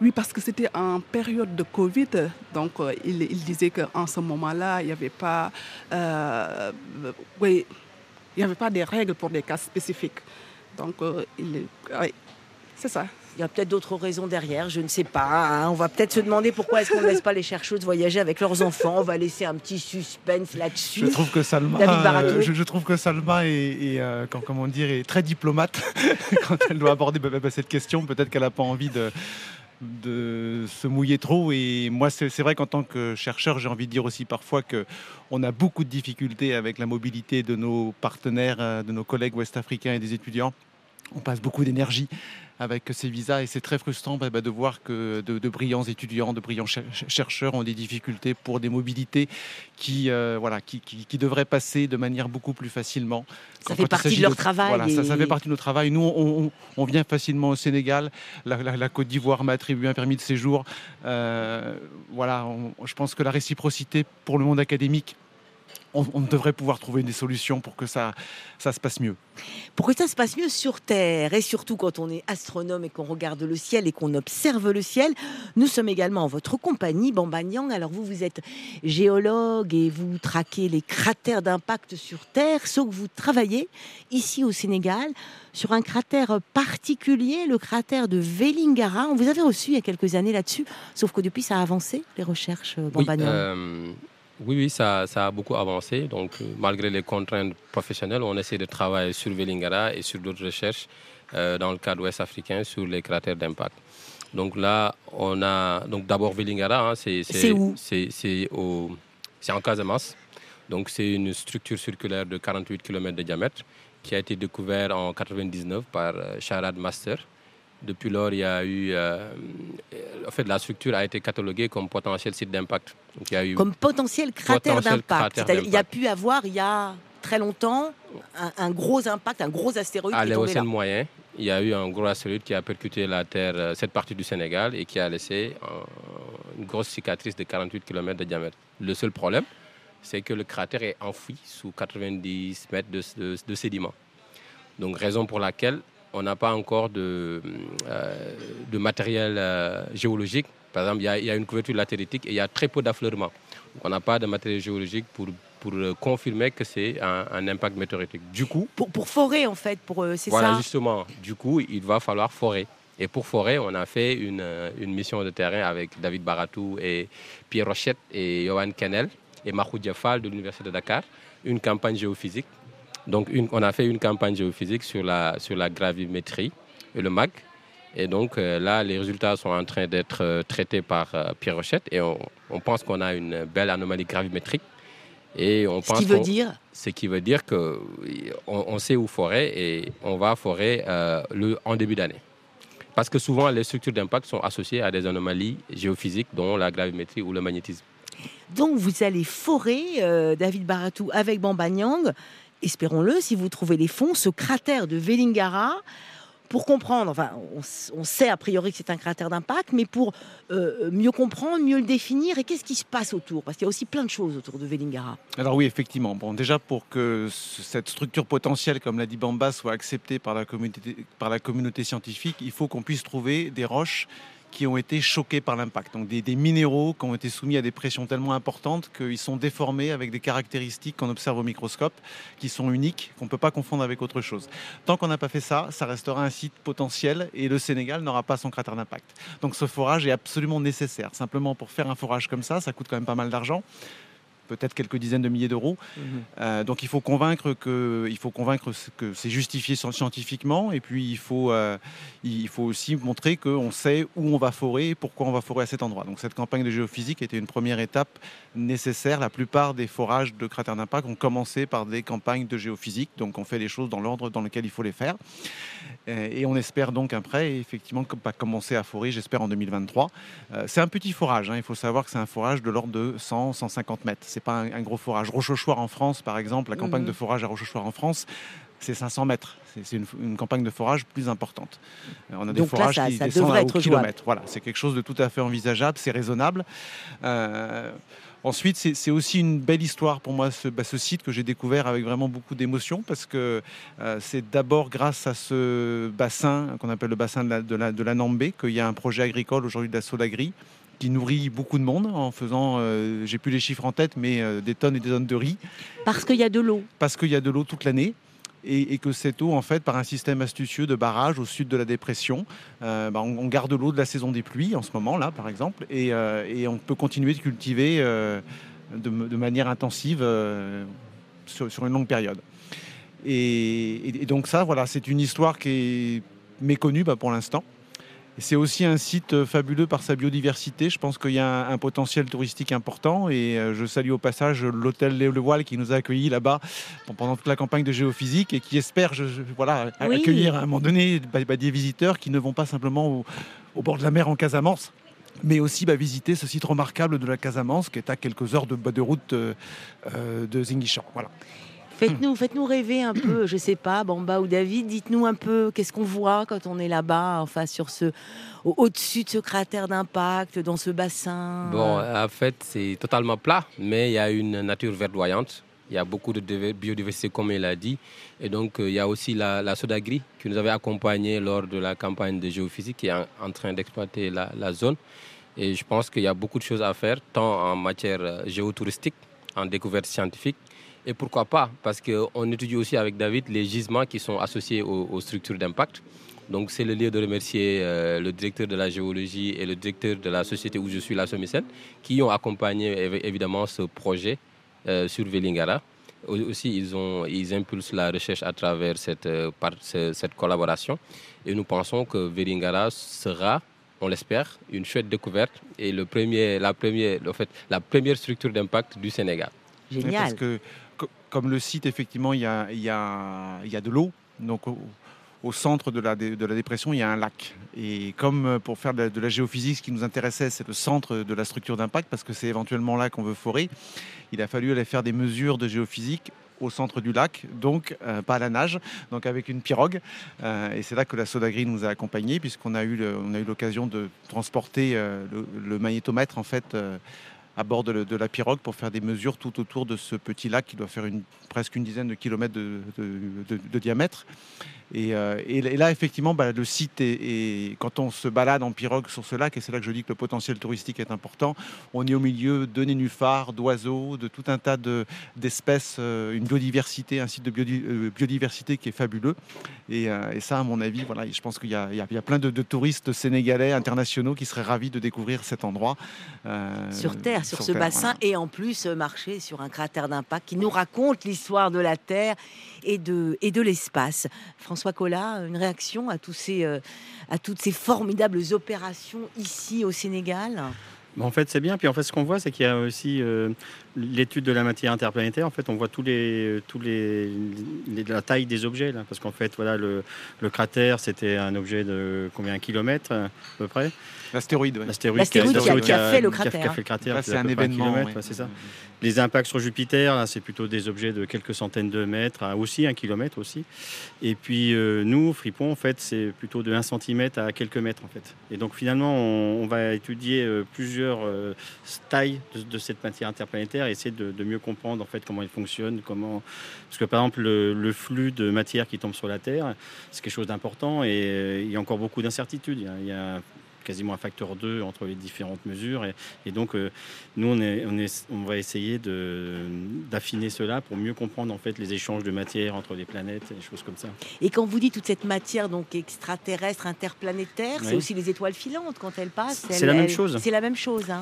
Speaker 6: Oui, parce que c'était en période de Covid. Donc, euh, il, il disait qu'en ce moment-là, il n'y avait pas... euh, oui, il n'y avait pas des règles pour des cas spécifiques. Donc, euh, il, oui, c'est ça.
Speaker 1: Il y a peut-être d'autres raisons derrière, je ne sais pas. hein. On va peut-être se demander pourquoi est-ce qu'on ne laisse pas les chercheuses voyager avec leurs enfants. On va laisser un petit suspense là-dessus.
Speaker 5: Je trouve que Salma, euh, je, je trouve que Salma est, est, euh, quand- comment dire, est très diplomate (laughs) quand elle doit aborder bah, bah, cette question. Peut-être qu'elle n'a pas envie de, de se mouiller trop. Et moi, c'est vrai qu'en tant que chercheur, j'ai envie de dire aussi parfois que on a beaucoup de difficultés avec la mobilité de nos partenaires, euh, de nos collègues ouest-africains et des étudiants. On passe beaucoup d'énergie avec ces visas et c'est très frustrant bah, bah, de voir que de, de brillants étudiants, de brillants cher- chercheurs ont des difficultés pour des mobilités qui, euh, voilà, qui, qui- qui devraient passer de manière beaucoup plus facilement.
Speaker 1: Ça
Speaker 5: Quand-
Speaker 1: fait
Speaker 5: quand
Speaker 1: partie de leur travail
Speaker 5: Voilà, ça, fait partie de notre travail. Nous, on, on- on vient facilement au Sénégal. La, la- la Côte d'Ivoire m'a attribué un permis de séjour. Euh, voilà, on- je pense que la réciprocité pour le monde académique on, on devrait pouvoir trouver des solutions pour que ça, ça se passe mieux.
Speaker 1: Pour que ça se passe mieux sur Terre, et surtout quand on est astronome et qu'on regarde le ciel et qu'on observe le ciel, nous sommes également en votre compagnie, Bambanyang. Alors vous, vous êtes géologue et vous traquez les cratères d'impact sur Terre, sauf que vous travaillez ici au Sénégal sur un cratère particulier, le cratère de Vélingara. On vous avait reçu il y a quelques années là-dessus, sauf que depuis ça a avancé, les recherches,
Speaker 7: Oui,
Speaker 1: Bambanyang.
Speaker 7: euh, oui, oui, ça, ça a beaucoup avancé. Donc, euh, malgré les contraintes professionnelles, on essaie de travailler sur Vélingara et sur d'autres recherches euh, dans le cadre ouest africain sur les cratères d'impact. Donc là, on a donc d'abord Vélingara, hein, c'est
Speaker 1: C'est où?
Speaker 7: c'est c'est au- c'est en Casamance. Donc c'est une structure circulaire de 48 km de diamètre qui a été découverte en 99 par euh, Sharad Master. Depuis lors, il y a eu, euh, en fait, la structure a été cataloguée comme potentiel site d'impact.
Speaker 1: Comme potentiel cratère d'impact. Il y a pu avoir, il y a très longtemps, un, un gros impact, un gros astéroïde
Speaker 7: à l'Éocène moyen, il y a eu un gros astéroïde qui a percuté la Terre, euh, cette partie du Sénégal, et qui a laissé une grosse cicatrice de 48 km de diamètre. Le seul problème, c'est que le cratère est enfoui sous 90 mètres de, de- de sédiments. Donc, raison pour laquelle on n'a pas encore de, euh, de matériel euh, géologique. Par exemple, il y, a, il y a une couverture latéritique et il y a très peu d'affleurement. Donc, On n'a pas de matériel géologique pour, pour euh, confirmer que c'est un, un impact météoritique. Du coup,
Speaker 1: Pour, pour forer, en fait, pour c'est
Speaker 7: voilà,
Speaker 1: ça?
Speaker 7: justement. Du coup, il va falloir forer. Et pour forer, on a fait une, une mission de terrain avec David Baratou et Pierre Rochette et Johan Kennel et Mahou Diafal de l'Université de Dakar, une campagne géophysique. Donc, une- on a fait une campagne géophysique sur la, sur la gravimétrie et le MAG. Et donc, euh, là, les résultats sont en train d'être euh, traités par euh, Pierre Rochette et on, on pense qu'on a une belle anomalie gravimétrique. Et on
Speaker 1: Ce
Speaker 7: pense
Speaker 1: qui veut dire,
Speaker 7: ce qui veut dire qu'on on sait où forer et on va forer le, en début d'année. Parce que souvent, les structures d'impact sont associées à des anomalies géophysiques, dont la gravimétrie ou le magnétisme.
Speaker 1: donc vous allez forer, David Baratou, avec Bambanyang, espérons-le, si vous trouvez les fonds, ce cratère de Vélingara, pour comprendre, enfin, on, sait a priori que c'est un cratère d'impact, mais pour euh, mieux comprendre, mieux le définir, et qu'est-ce qui se passe autour? Parce qu'il y a aussi plein de choses autour de Vélingara.
Speaker 5: Alors oui, effectivement. Bon, déjà pour que ce- cette structure potentielle, comme l'a dit Bamba, soit acceptée par la communauté, par la communauté scientifique, il faut qu'on puisse trouver des roches qui ont été choquées par l'impact. Donc des, des minéraux qui ont été soumis à des pressions tellement importantes qu'ils sont déformés avec des caractéristiques qu'on observe au microscope, qui sont uniques, qu'on ne peut pas confondre avec autre chose. Tant qu'on n'a pas fait ça, ça restera un site potentiel et le Sénégal n'aura pas son cratère d'impact. Donc ce forage est absolument nécessaire. Simplement pour faire un forage comme ça, ça coûte quand même pas mal d'argent peut-être quelques dizaines de milliers d'euros. Euh, donc il faut convaincre que, il faut convaincre que c'est justifié sci- scientifiquement, et puis il faut, euh, il faut aussi montrer qu'on sait où on va forer et pourquoi on va forer à cet endroit. Donc cette campagne de géophysique était une première étape nécessaire. La plupart des forages de cratères d'impact ont commencé par des campagnes de géophysique, donc on fait les choses dans l'ordre dans lequel il faut les faire. Euh, Et on espère donc après, effectivement, pas commencer à forer, j'espère en 2023. Euh, c'est un petit forage, hein. il faut savoir que c'est un forage de l'ordre de 100-150 mètres. C'est pas un, un gros forage. Rochechouart en France, par exemple, la campagne
Speaker 1: Mhm.
Speaker 5: de forage à Rochechouart en France, c'est 500 mètres. C'est- une, une campagne de forage plus importante. Euh, On a des
Speaker 1: Donc là,
Speaker 5: forages
Speaker 1: ça-
Speaker 5: qui
Speaker 1: ça
Speaker 5: descendent à- au kilomètre. Voilà, c'est quelque chose de tout à fait envisageable, c'est raisonnable. Euh, Ensuite, c'est aussi une belle histoire pour moi, ce, bah, ce site que j'ai découvert avec vraiment beaucoup d'émotion, parce que euh, c'est d'abord grâce à ce bassin qu'on appelle le bassin de la, de la, de la Nambé qu'il y a un projet agricole aujourd'hui de la Sodagri qui nourrit beaucoup de monde en faisant, euh, j'ai plus les chiffres en tête, mais euh, des tonnes et des tonnes de riz,
Speaker 1: Parce qu'il y a de l'eau.
Speaker 5: parce qu'il y a de l'eau toute l'année. Et, et que cette eau, en fait, par un système astucieux de barrage au sud de la dépression, euh, bah, on, on garde l'eau de la saison des pluies en ce moment là, par exemple, et, euh, et on peut continuer de cultiver de, de manière intensive sur, sur une longue période. Et donc ça, voilà, c'est une histoire qui est méconnue bah, pour l'instant. C'est aussi un site euh, fabuleux par sa biodiversité. Je pense qu'il y a un, un potentiel touristique important. Et euh, je salue au passage l'hôtel Le Voile qui nous a accueillis là-bas pendant toute la campagne de géophysique et qui espère je- je- voilà,
Speaker 1: Oui.
Speaker 5: accueillir à un moment donné bah, bah, des visiteurs qui ne vont pas simplement au, au bord de la mer en Casamance, mais aussi bah, visiter ce site remarquable de la Casamance qui est à quelques heures de, de route euh, de Zinguichan. Voilà.
Speaker 1: Faites-nous faites -nous rêver un peu, je sais pas, Bamba ou David, dites-nous un peu qu'est-ce qu'on voit quand on est là-bas, enfin sur ce au- au-dessus de ce cratère d'impact, dans ce bassin.
Speaker 7: Bon, en fait, c'est totalement plat, mais il y a une nature verdoyante. Il y a beaucoup de diver- biodiversité, comme il a dit. Et donc, euh, il y a aussi la, la Sodagri qui nous avait accompagnés lors de la campagne de géophysique qui est en, en train d'exploiter la, la zone. Et je pense qu'il y a beaucoup de choses à faire, tant en matière euh, géotouristique, en découverte scientifique. Et pourquoi pas Parce qu'on étudie aussi avec David les gisements qui sont associés aux, structures d'impact. Donc c'est le lieu de remercier euh, le directeur de la géologie et le directeur de la société où je suis, la Somicène, qui ont accompagné évi- évidemment ce projet euh, sur Velingara. Au- Aussi, ils, impulsent la recherche à travers cette, euh, collaboration. Et nous pensons que Velingara sera, on l'espère, une chouette découverte et le premier, la, première, en fait, la première structure d'impact du Sénégal.
Speaker 1: Génial.
Speaker 5: Parce que, co- comme le site, effectivement, il y a, il y a- il y a de l'eau. Donc, au, au centre de la, dé- de la dépression, il y a un lac. Et comme euh, pour faire de la, de la géophysique, ce qui nous intéressait, c'est le centre de la structure d'impact, parce que c'est éventuellement là qu'on veut forer, il a fallu aller faire des mesures de géophysique au centre du lac, donc euh, pas à la nage, donc avec une pirogue. Euh, et c'est là que la Sodagri nous a accompagnés, puisqu'on a eu l'occasion de transporter euh, le, le magnétomètre en fait à bord de, la pirogue pour faire des mesures tout autour de ce petit lac qui doit faire presque une dizaine de kilomètres de, diamètre. Et, euh, et- là, effectivement, bah, le site est, quand on se balade en pirogue sur ce lac, et c'est là que je dis que le potentiel touristique est important, on est au milieu de nénuphars, d'oiseaux, de tout un tas de- d'espèces, euh, une biodiversité, un site de euh, biodiversité qui est fabuleux. Et, ça, à mon avis, voilà, je pense qu'il y, a- plein de, touristes sénégalais, internationaux qui seraient ravis de découvrir cet endroit.
Speaker 1: sur Terre, sur, ce
Speaker 5: Terre,
Speaker 1: bassin,
Speaker 5: voilà.
Speaker 1: et en plus euh, marcher sur un cratère d'impact qui nous raconte l'histoire de la Terre et de, et de l'espace. François Collat, une réaction à, tous ces, euh, à toutes ces formidables opérations ici au Sénégal?
Speaker 4: Mais en fait, c'est bien. Puis en fait, ce qu'on voit, c'est qu'il y a aussi euh, l'étude de la matière interplanétaire. En fait, on voit tous les, tous les, les- la taille des objets là, parce qu'en fait, voilà, le, le cratère, c'était un objet de combien un kilomètre à peu près?
Speaker 5: L'astéroïde, ouais.
Speaker 4: L'astéroïde
Speaker 1: L'astéroïde
Speaker 5: qui a- qui
Speaker 1: a fait le
Speaker 4: qui a- qui a
Speaker 1: cratère.
Speaker 4: fait le cratère, c'est
Speaker 5: un événement.
Speaker 4: kilomètre,
Speaker 5: ouais.
Speaker 4: ouais, c'est ça. Les impacts sur Jupiter, là, c'est plutôt des objets de quelques centaines de mètres, à aussi un kilomètre aussi. Et puis euh, nous, Fripon, en fait, c'est plutôt de 1 cm à quelques mètres, en fait. Et donc finalement, on, on va étudier euh, plusieurs euh, tailles de, de cette matière interplanétaire et essayer de, mieux comprendre en fait comment elle fonctionne, comment. Parce que par exemple, le, flux de matière qui tombe sur la Terre, c'est quelque chose d'important et euh, il y a encore beaucoup d'incertitudes. Il il quasiment un facteur 2 entre les différentes mesures. Et, et donc, euh, nous, on, est, on, est, on va essayer d'affiner cela pour mieux comprendre en fait les échanges de matière entre les planètes et des choses comme ça.
Speaker 1: Et quand vous dites toute cette matière donc extraterrestre, interplanétaire, c'est aussi les étoiles filantes quand elles passent.
Speaker 4: C'est la même chose.
Speaker 1: C'est la même chose. hein.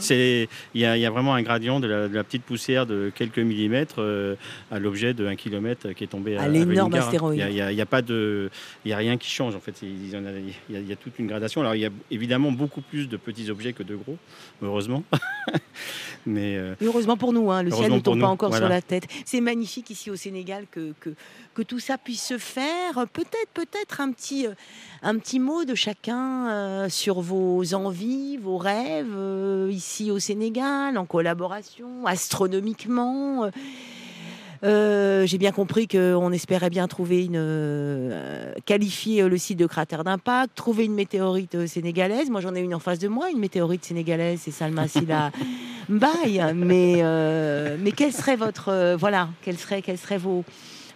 Speaker 4: Il y, a, vraiment un gradient de la, de la petite poussière de quelques millimètres euh, à l'objet de 1 km qui est tombé à,
Speaker 1: À l'énorme astéroïde.
Speaker 4: Il y a- pas de, il y a rien qui change en fait. Il y, en a, il y a- il y a toute une gradation. Alors il y a évidemment beaucoup plus de petits objets que de gros, heureusement. (laughs) Mais euh,
Speaker 1: Heureusement pour nous, hein, le ciel ne tombe pas encore sur la tête. C'est magnifique ici au Sénégal que, que, que tout ça puisse se faire. Peut-être, peut-être un petit, euh, un petit mot de chacun euh, sur vos envies, vos rêves euh, ici au Sénégal, en collaboration, astronomiquement. Euh. Euh, J'ai bien compris qu'on espérait bien trouver une euh, qualifier le site de cratère d'impact, trouver une météorite euh, sénégalaise. Moi, j'en ai une en face de moi, une météorite sénégalaise, c'est Salma Silla (laughs) Mbaye. Mais euh, mais quel serait votre euh, voilà, quels seraient quels seraient vos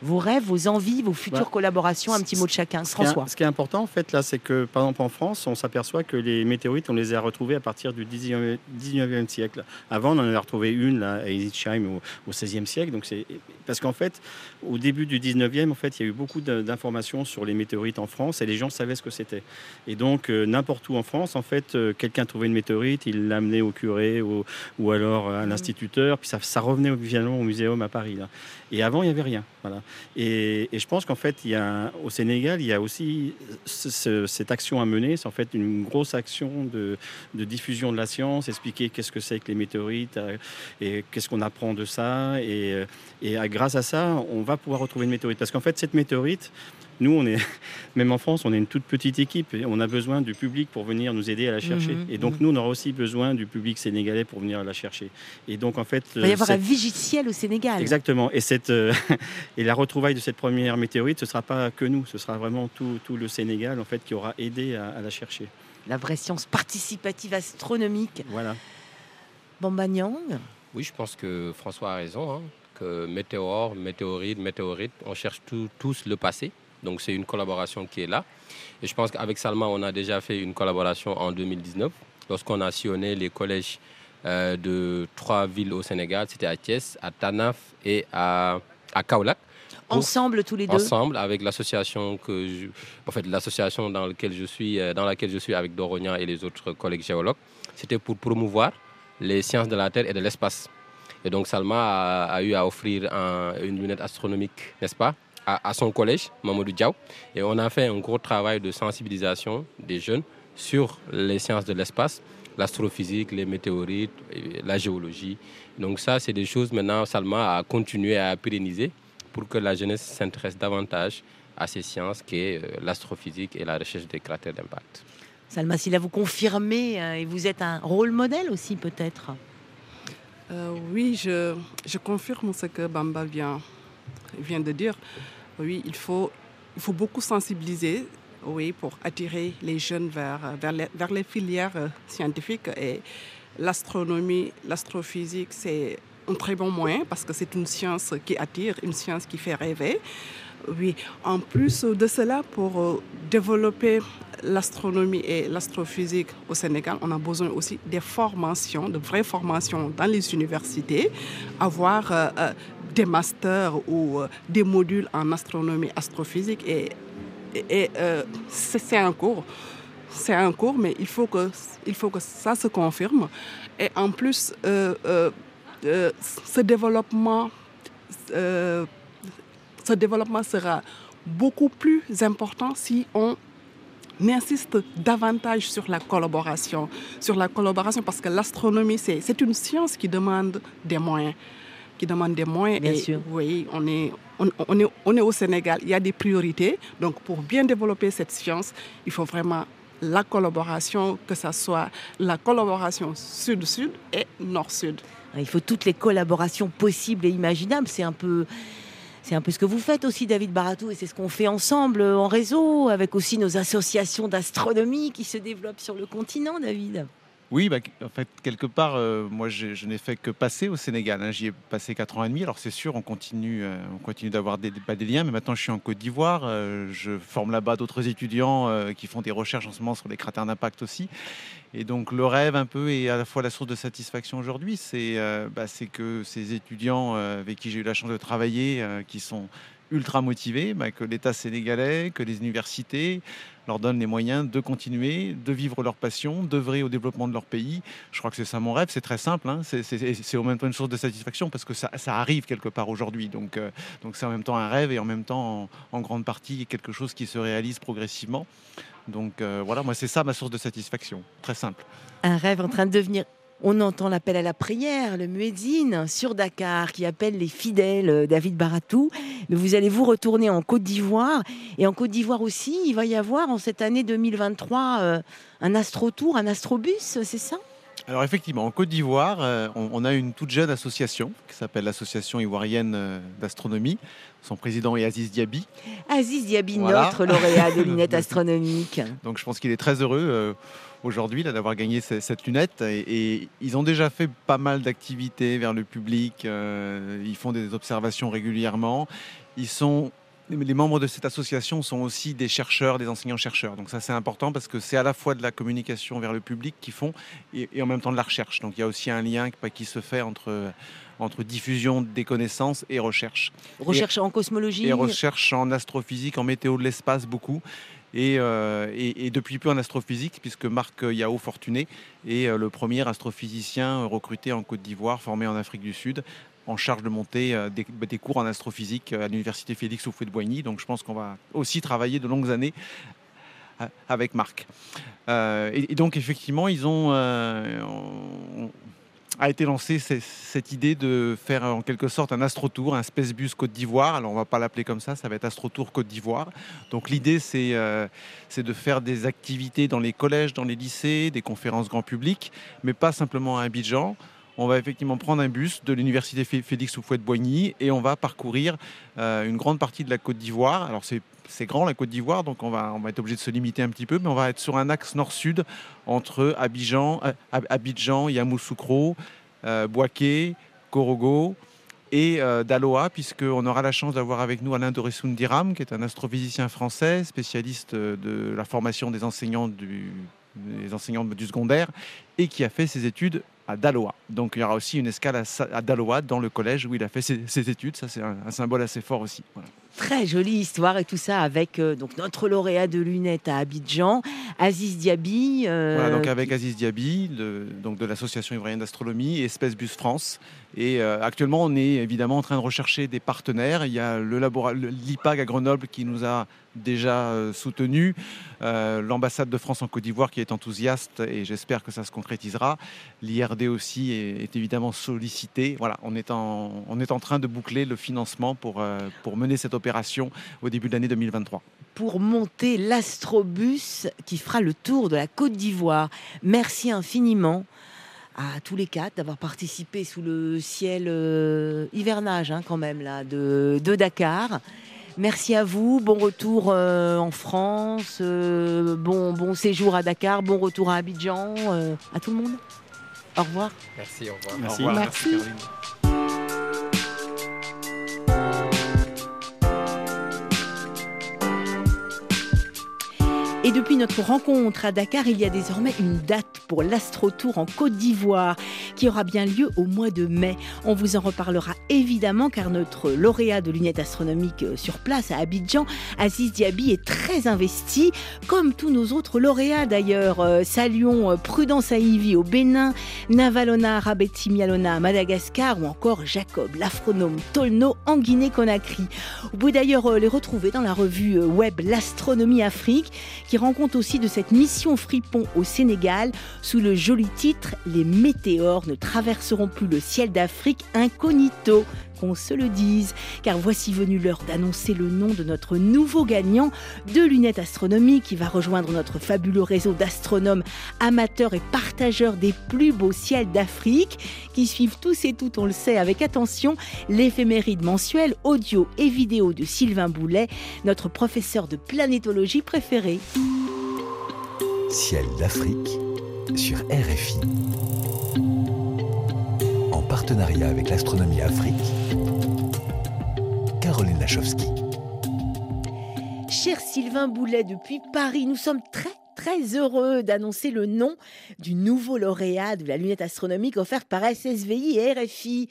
Speaker 1: vos rêves, vos envies, vos futures
Speaker 4: Bah,
Speaker 1: collaborations Un petit mot de chacun.
Speaker 4: Ce qui, est,
Speaker 1: François.
Speaker 4: ce qui est important en fait là, c'est que par exemple en France, on s'aperçoit que les météorites, on les a retrouvées à partir du 19e, 19e siècle. Avant, on en avait retrouvé une là, à Edichheim au, au 16e siècle. Donc c'est parce qu'en fait, au début du 19e, en fait, il y a eu beaucoup d'informations sur les météorites en France et les gens savaient ce que c'était. Et donc euh, n'importe où en France, en fait, euh, quelqu'un trouvait une météorite, il l'amenait au curé ou, ou alors euh, à l'instituteur, puis ça, ça revenait finalement au muséum à Paris. Là. Et avant, il n'y avait rien. Voilà. Et, et je pense qu'en fait, il y a, au Sénégal, il y a aussi ce- ce- cette action à mener. C'est en fait une grosse action de, de diffusion de la science, expliquer qu'est-ce que c'est que les météorites et qu'est-ce qu'on apprend de ça. Et, et à- grâce à ça, on va pouvoir retrouver une météorite. Parce qu'en fait, cette météorite, nous, on est, (laughs) même en France, on est une toute petite équipe et on a besoin du public pour venir nous aider à la chercher.
Speaker 1: Mhm,
Speaker 4: et donc,
Speaker 1: mhm.
Speaker 4: nous, on aura aussi besoin du public sénégalais pour venir la chercher. Et donc, en fait,
Speaker 1: Il va y avoir
Speaker 4: cette-
Speaker 1: un vigiciel au Sénégal.
Speaker 4: Exactement. Et, cette, euh, (laughs) et la retrouvaille de cette première météorite, ce ne sera pas que nous, ce sera vraiment tout, tout le Sénégal en fait, qui aura aidé à, à la chercher.
Speaker 1: La vraie science participative astronomique.
Speaker 4: Voilà.
Speaker 1: Bambanyang.
Speaker 7: Oui, je pense que François a raison, hein, que météore, météorite, météorite, on cherche tout- tous le passé. Donc c'est une collaboration qui est là. Et je pense qu'avec Salma, on a déjà fait une collaboration en 2019, lorsqu'on a sillonné les collèges euh, de trois villes au Sénégal. C'était à Thiès, à Tanaf et à, à
Speaker 1: Ensemble, tous les deux?
Speaker 7: ensemble avec l'association que je, en fait l'association dans laquelle je suis euh, dans laquelle je suis avec Doronia et les autres collègues géologues c'était pour promouvoir les sciences de la terre et de l'espace et donc Salma a, eu à offrir un- une lunette astronomique n'est-ce pas à, son collège Mamadou Diaw et on a fait un gros travail de sensibilisation des jeunes sur les sciences de l'espace l'astrophysique, les météorites, la géologie. Donc ça, c'est des choses maintenant, Salma a continué à pérenniser pour que la jeunesse s'intéresse davantage à ces sciences qui est euh, l'astrophysique et la recherche des cratères d'impact.
Speaker 1: Salma, si là vous confirmez, euh, et vous êtes un rôle modèle aussi peut-être?
Speaker 6: Euh, oui, je, je confirme ce que Bamba vient, vient de dire. Oui, il faut, il faut beaucoup sensibiliser oui, pour attirer les jeunes vers, vers, les, vers les filières euh, scientifiques. Et l'astronomie, l'astrophysique, c'est un très bon moyen parce que c'est une science qui attire, une science qui fait rêver. Oui, en plus de cela, pour euh, développer l'astronomie et l'astrophysique au Sénégal, on a besoin aussi des formations, de vraies formations dans les universités, avoir euh, euh, des masters ou des modules en astronomie, astrophysique et, c'est un cours. C'est un cours, mais il faut que, il faut que ça se confirme. Et en plus, ce développement ce développement sera beaucoup plus important si on insiste davantage sur la collaboration, sur la collaboration parce que l'astronomie c'est une science qui demande des moyens, qui demande des moyens.
Speaker 1: Bien
Speaker 6: et
Speaker 1: sûr.
Speaker 6: Oui, on est on, on est on est au Sénégal, il y a des priorités. Donc pour bien développer cette science, il faut vraiment la collaboration, que ce soit la collaboration sud-sud et nord-sud.
Speaker 1: Il faut toutes les collaborations possibles et imaginables. C'est un peu. C'est un peu ce que vous faites aussi, David Baratou, et c'est ce qu'on fait ensemble euh, en réseau, avec aussi nos associations d'astronomie qui se développent sur le continent, David.
Speaker 5: Oui, bah, en fait, quelque part, euh, moi, je, n'ai fait que passer au Sénégal. hein. J'y ai passé 4 ans et demi. Alors, c'est sûr, on continue, euh, on continue d'avoir des, liens, mais maintenant, je suis en Côte d'Ivoire. euh, je forme là-bas d'autres étudiants qui font des recherches en ce moment sur les cratères d'impact aussi. Et donc, le rêve, un peu, et à la fois la source de satisfaction aujourd'hui, c'est bah, que ces étudiants avec qui j'ai eu la chance de travailler, qui sont ultra motivés, bah, que l'État sénégalais, que les universités leur donnent les moyens de continuer, de vivre leur passion, d'œuvrer au développement de leur pays. Je crois que c'est ça mon rêve, c'est très simple, hein. c'est en même temps une source de satisfaction parce que ça, arrive quelque part aujourd'hui. Donc euh, donc c'est en même temps un rêve et en même temps en, en grande partie quelque chose qui se réalise progressivement. Donc euh, voilà, moi c'est ça ma source de satisfaction, très simple.
Speaker 1: Un rêve en train de devenir. On entend l'appel à la prière, le muezzin sur Dakar qui appelle les fidèles, euh, David Baratou. Mais vous allez vous retourner en Côte d'Ivoire. Et en Côte d'Ivoire aussi, il va y avoir en cette année 2023 euh, un astrotour, un astrobus, c'est ça?
Speaker 5: Alors effectivement, en Côte d'Ivoire, euh, on, on a une toute jeune association qui s'appelle l'Association ivoirienne euh, d'astronomie. Son président est Aziz Diaby.
Speaker 1: Aziz Diaby,
Speaker 5: Voilà.
Speaker 1: notre lauréat de (laughs) lunettes astronomiques.
Speaker 5: Donc je pense qu'il est très heureux euh, aujourd'hui là, d'avoir gagné ce- cette lunette. Et, et ils ont déjà fait pas mal d'activités vers le public. euh, ils font des observations régulièrement. Ils sont les membres de cette association sont aussi des chercheurs, des enseignants-chercheurs. Donc ça c'est important parce que c'est à la fois de la communication vers le public qu'ils font et, et en même temps de la recherche. Donc il y a aussi un lien qui- se fait entre, entre diffusion des connaissances et recherche
Speaker 1: Recherche en cosmologie.
Speaker 5: et recherche en astrophysique, en météo de l'espace beaucoup. Et, euh, et- depuis peu en astrophysique, puisque Marc Yao Fortuné est euh, le premier astrophysicien recruté en Côte d'Ivoire, formé en Afrique du Sud, en charge de monter euh, des, des cours en astrophysique à l'université Félix Houphouët-Boigny. Donc je pense qu'on va aussi travailler de longues années avec Marc. Et, donc effectivement, ils ont... on- a été lancée cette idée de faire en quelque sorte un astrotour, un Space Bus Côte d'Ivoire. Alors on va pas l'appeler comme ça, ça va être Astrotour Côte d'Ivoire. Donc l'idée c'est de faire des activités dans les collèges, dans les lycées, des conférences grand public, mais pas simplement à Abidjan on va effectivement prendre un bus de l'université Félix Houphouët-Boigny et on va parcourir euh, une grande partie de la Côte d'Ivoire. Alors c'est grand la Côte d'Ivoire, donc on va, être obligé de se limiter un petit peu, mais on va être sur un axe nord-sud entre Abidjan, euh, Yamoussoukro, euh, Boaké, Korogo et euh, d'Aloa, puisqu'on aura la chance d'avoir avec nous Alain Doressundiram, qui est un astrophysicien français, spécialiste de la formation des enseignants du, des enseignants du secondaire, et qui a fait ses études à Daloa. Donc il y aura aussi une escale à, Daloa dans le collège où il a fait ses, études. Ça, c'est un, symbole assez fort aussi.
Speaker 1: Très jolie histoire et tout ça avec euh, donc notre lauréat de lunettes à Abidjan, Aziz Diaby.
Speaker 5: Euh, voilà, donc avec Aziz Diaby, donc de l'association ivoirienne d'astronomie et Space Bus France. Et euh, actuellement, on est évidemment en train de rechercher des partenaires. Il y a le l'IPAG à Grenoble qui nous a déjà soutenu, l'ambassade de France en Côte d'Ivoire qui est enthousiaste et j'espère que ça se concrétisera. L'IRD aussi est, évidemment sollicité. Voilà, on est en, on est en train de boucler le financement pour, pour mener cette opération au début de l'année 2023
Speaker 1: pour monter l'astrobus qui fera le tour de la Côte d'Ivoire. Merci infiniment à tous les quatre d'avoir participé sous le ciel euh, hivernage hein, quand même là de, Dakar. Merci à vous, bon retour euh, en France, euh, bon, bon séjour à Dakar, bon retour à Abidjan, à tout le monde. Au revoir.
Speaker 7: Merci, au revoir.
Speaker 4: Merci.
Speaker 1: Au revoir. Merci. Et depuis notre rencontre à Dakar, il y a désormais une date pour l'Astro Tour en Côte d'Ivoire qui aura bien lieu au mois de mai. On vous en reparlera évidemment car notre lauréat de lunettes astronomiques euh, sur place à Abidjan, Aziz Diaby, est très investi, comme tous nos autres lauréats d'ailleurs. Euh, saluons euh, Prudence Aïvi au Bénin, Navalona Mialona à Madagascar ou encore Jacob, l'astronome Tolno en Guinée-Conakry. Vous pouvez d'ailleurs les retrouver dans la revue web L'Astronomie Afrique rend compte aussi de cette mission Fripon au Sénégal. Sous le joli titre Les météores ne traverseront plus le ciel d'Afrique incognito qu'on se le dise, car voici venue l'heure d'annoncer le nom de notre nouveau gagnant de lunettes astronomiques qui va rejoindre notre fabuleux réseau d'astronomes amateurs et partageurs des plus beaux ciels d'Afrique, qui suivent tous et toutes, on le sait, avec attention, l'éphéméride mensuelle audio et vidéo de Sylvain Boulet, notre professeur de planétologie préféré.
Speaker 3: Ciel d'Afrique sur RFI. En partenariat avec l'Astronomie Afrique, Caroline Lachowski.
Speaker 1: Cher Sylvain Boulet, depuis Paris, nous sommes très très heureux d'annoncer le nom du nouveau lauréat de la lunette astronomique offerte par SSVI et RFI.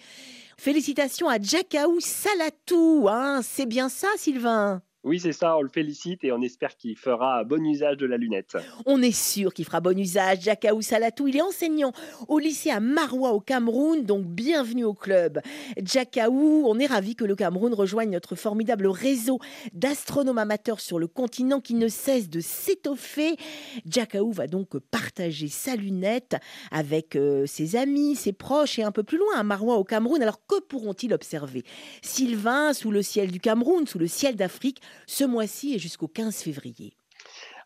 Speaker 1: Félicitations à Jackaou Salatou, hein c'est bien ça Sylvain?
Speaker 9: Oui, c'est ça, on le félicite et on espère qu'il fera bon usage de la lunette.
Speaker 1: On est sûr qu'il fera bon usage. Jakaou Salatou, il est enseignant au lycée à Maroua au Cameroun, donc bienvenue au club. Jakaou, on est ravi que le Cameroun rejoigne notre formidable réseau d'astronomes amateurs sur le continent qui ne cesse de s'étoffer. Jakaou va donc partager sa lunette avec euh, ses amis, ses proches et un peu plus loin à Maroua au Cameroun. Alors que pourront-ils observer? Sylvain, sous le ciel du Cameroun, sous le ciel d'Afrique, ce mois-ci et jusqu'au 15 février.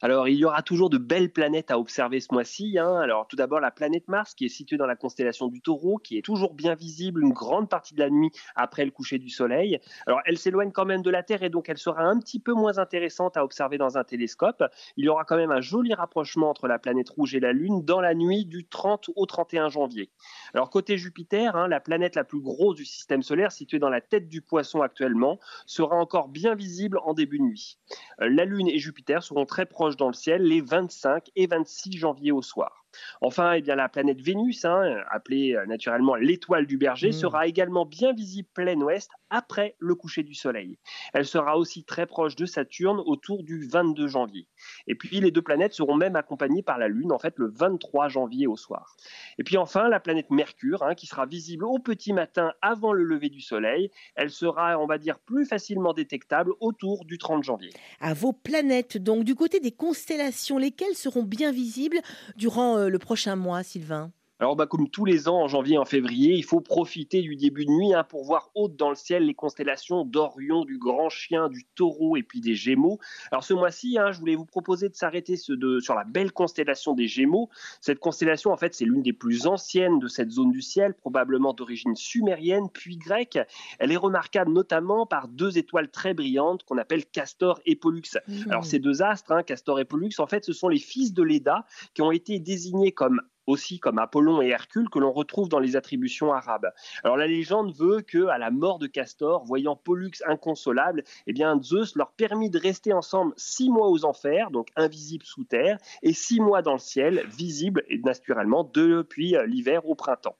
Speaker 9: Alors, il y aura toujours de belles planètes à observer ce mois-ci. Hein. Alors, tout d'abord, la planète Mars, qui est située dans la constellation du Taureau, qui est toujours bien visible une grande partie de la nuit après le coucher du Soleil. Alors, elle s'éloigne quand même de la Terre et donc elle sera un petit peu moins intéressante à observer dans un télescope. Il y aura quand même un joli rapprochement entre la planète rouge et la Lune dans la nuit du 30 au 31 janvier. Alors, côté Jupiter, hein, la planète la plus grosse du système solaire, située dans la tête du Poisson actuellement, sera encore bien visible en début de nuit. Euh, la Lune et Jupiter seront très proches dans le ciel les 25 et 26 janvier au soir. Enfin, eh bien, la planète Vénus, hein, appelée euh, naturellement l'étoile du berger, mmh. sera également bien visible plein ouest après le coucher du Soleil. Elle sera aussi très proche de Saturne autour du 22 janvier. Et puis les deux planètes seront même accompagnées par la Lune, en fait le 23 janvier au soir. Et puis enfin, la planète Mercure, hein, qui sera visible au petit matin avant le lever du Soleil. Elle sera, on va dire, plus facilement détectable autour du 30 janvier.
Speaker 1: À vos planètes, donc du côté des constellations, lesquelles seront bien visibles durant euh, le prochain mois, Sylvain?
Speaker 9: Alors, bah, comme tous les ans, en janvier et en février, il faut profiter du début de nuit hein, pour voir haute dans le ciel les constellations d'Orion, du Grand Chien, du Taureau et puis des Gémeaux. Alors, ce mois-ci, hein, je voulais vous proposer de s'arrêter sur la belle constellation des Gémeaux. Cette constellation, en fait, c'est l'une des plus anciennes de cette zone du ciel, probablement d'origine sumérienne puis grecque. Elle est remarquable notamment par deux étoiles très brillantes qu'on appelle Castor et Pollux.
Speaker 1: Mmh.
Speaker 9: Alors, ces deux astres, hein, Castor et Pollux, en fait, ce sont les fils de Léda qui ont été désignés comme aussi comme Apollon et Hercule que l'on retrouve dans les attributions arabes. Alors la légende veut que à la mort de Castor, voyant Pollux inconsolable, eh bien Zeus leur permit de rester ensemble six mois aux enfers, donc invisibles sous terre, et six mois dans le ciel, visibles et naturellement depuis euh, l'hiver au printemps.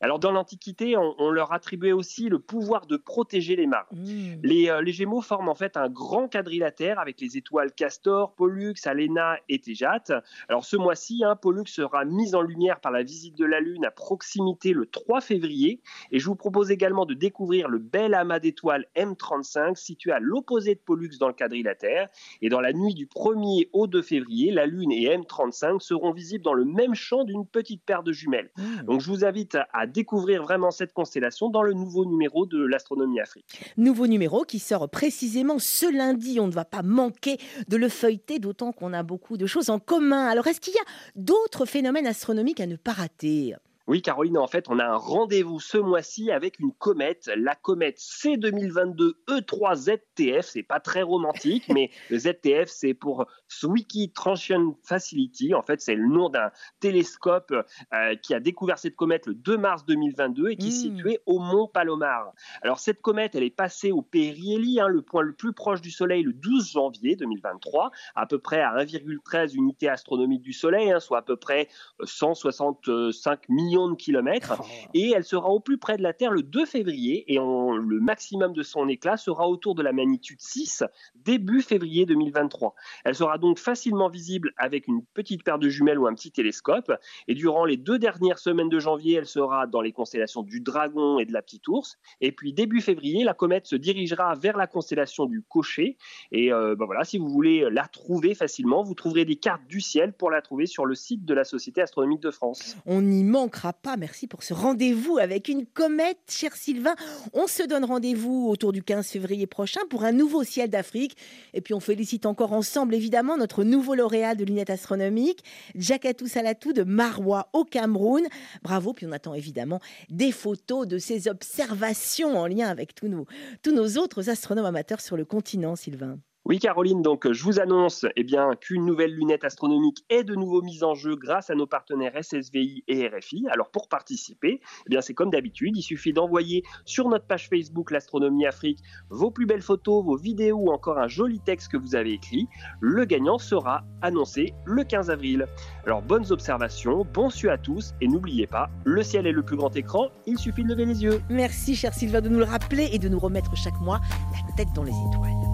Speaker 9: Alors dans l'Antiquité, on, on leur attribuait aussi le pouvoir de protéger les marins.
Speaker 1: Mmh.
Speaker 9: Les, euh, les Gémeaux forment en fait un grand quadrilatère avec les étoiles Castor, Pollux, Alena et Théjate. Alors ce mois-ci, hein, Pollux sera mis en lumière par la visite de la Lune à proximité le 3 février. Et je vous propose également de découvrir le bel amas d'étoiles M35 situé à l'opposé de Pollux dans le quadrilatère. Et dans la nuit du 1er au 2 février, la Lune et M35 seront visibles dans le même champ d'une petite paire de jumelles.
Speaker 1: Mmh.
Speaker 9: Donc je vous invite à découvrir vraiment cette constellation dans le nouveau numéro de l'Astronomie Afrique.
Speaker 1: Nouveau numéro qui sort précisément ce lundi. On ne va pas manquer de le feuilleter, d'autant qu'on a beaucoup de choses en commun. Alors, est-ce qu'il y a d'autres phénomènes astronomiques à ne pas rater
Speaker 9: Oui, Caroline, en fait, on a un rendez-vous ce mois-ci avec une comète, la comète C2022 E3ZTF. C'est pas très romantique, mais (laughs) le ZTF, c'est pour Zwicky Transition Facility. En fait, c'est le nom d'un télescope euh, qui a découvert cette comète le 2 mars 2022 et qui est
Speaker 1: Mm.
Speaker 9: située au mont Palomar. Alors, cette comète, elle est passée au Périhélie, hein, le point le plus proche du Soleil, le 12 janvier 2023, à peu près à 1,13 unités astronomiques du Soleil, hein, soit à peu près 165 millions de kilomètres et elle sera au plus près de la Terre le 2 février et on- le maximum de son éclat sera autour de la magnitude 6 début février 2023. Elle sera donc facilement visible avec une petite paire de jumelles ou un petit télescope et durant les deux dernières semaines de janvier, elle sera dans les constellations du Dragon et de la Petite Ourse et puis début février, la comète se dirigera vers la constellation du Cocher et euh, ben voilà, si vous voulez la trouver facilement, vous trouverez des cartes du ciel pour la trouver sur le site de la Société astronomique de France.
Speaker 1: On n'y pas. Merci pour ce rendez-vous avec une comète, cher Sylvain. On se donne rendez-vous autour du 15 février prochain pour un nouveau ciel d'Afrique. Et puis on félicite encore ensemble, évidemment, notre nouveau lauréat de lunettes astronomiques, Jakatou Salatou de Marois au Cameroun. Bravo. Puis on attend évidemment des photos de ses observations en lien avec tous nos, tous nos autres astronomes amateurs sur le continent, Sylvain.
Speaker 9: Oui, Caroline, donc je vous annonce eh qu'une nouvelle lunette astronomique est de nouveau mise en jeu grâce à nos partenaires SSVI et RFI. Alors pour participer, eh bien, c'est comme d'habitude, il suffit d'envoyer sur notre page Facebook l'Astronomie Afrique vos plus belles photos, vos vidéos ou encore un joli texte que vous avez écrit. Le gagnant sera annoncé le 15 avril. Alors bonnes observations, bon su à tous et n'oubliez pas, le ciel est le plus grand écran, il suffit de lever les yeux.
Speaker 1: Merci, cher Sylvain, de nous le rappeler et de nous remettre chaque mois la tête dans les étoiles.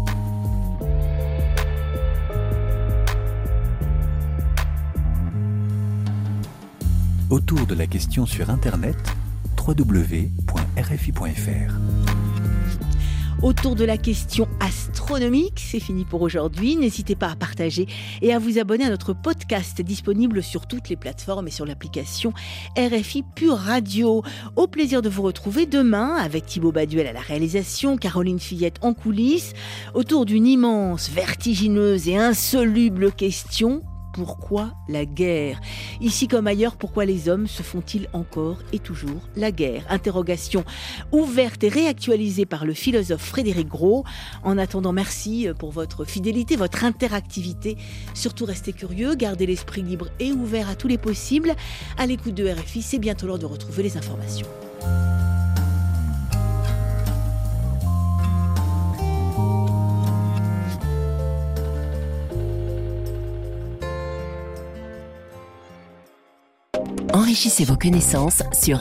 Speaker 3: Autour de la question sur Internet, www.rfi.fr.
Speaker 1: Autour de la question astronomique, c'est fini pour aujourd'hui. N'hésitez pas à partager et à vous abonner à notre podcast disponible sur toutes les plateformes et sur l'application RFI Pure Radio. Au plaisir de vous retrouver demain avec Thibaut Baduel à la réalisation, Caroline Fillette en coulisses, autour d'une immense, vertigineuse et insoluble question. Pourquoi la guerre? Ici comme ailleurs, pourquoi les hommes se font-ils encore et toujours la guerre? Interrogation ouverte et réactualisée par le philosophe Frédéric Gros. En attendant, merci pour votre fidélité, votre interactivité. Surtout restez curieux, gardez l'esprit libre et ouvert à tous les possibles. À l'écoute de RFI, c'est bientôt l'heure de retrouver les informations.
Speaker 10: Enrichissez vos connaissances sur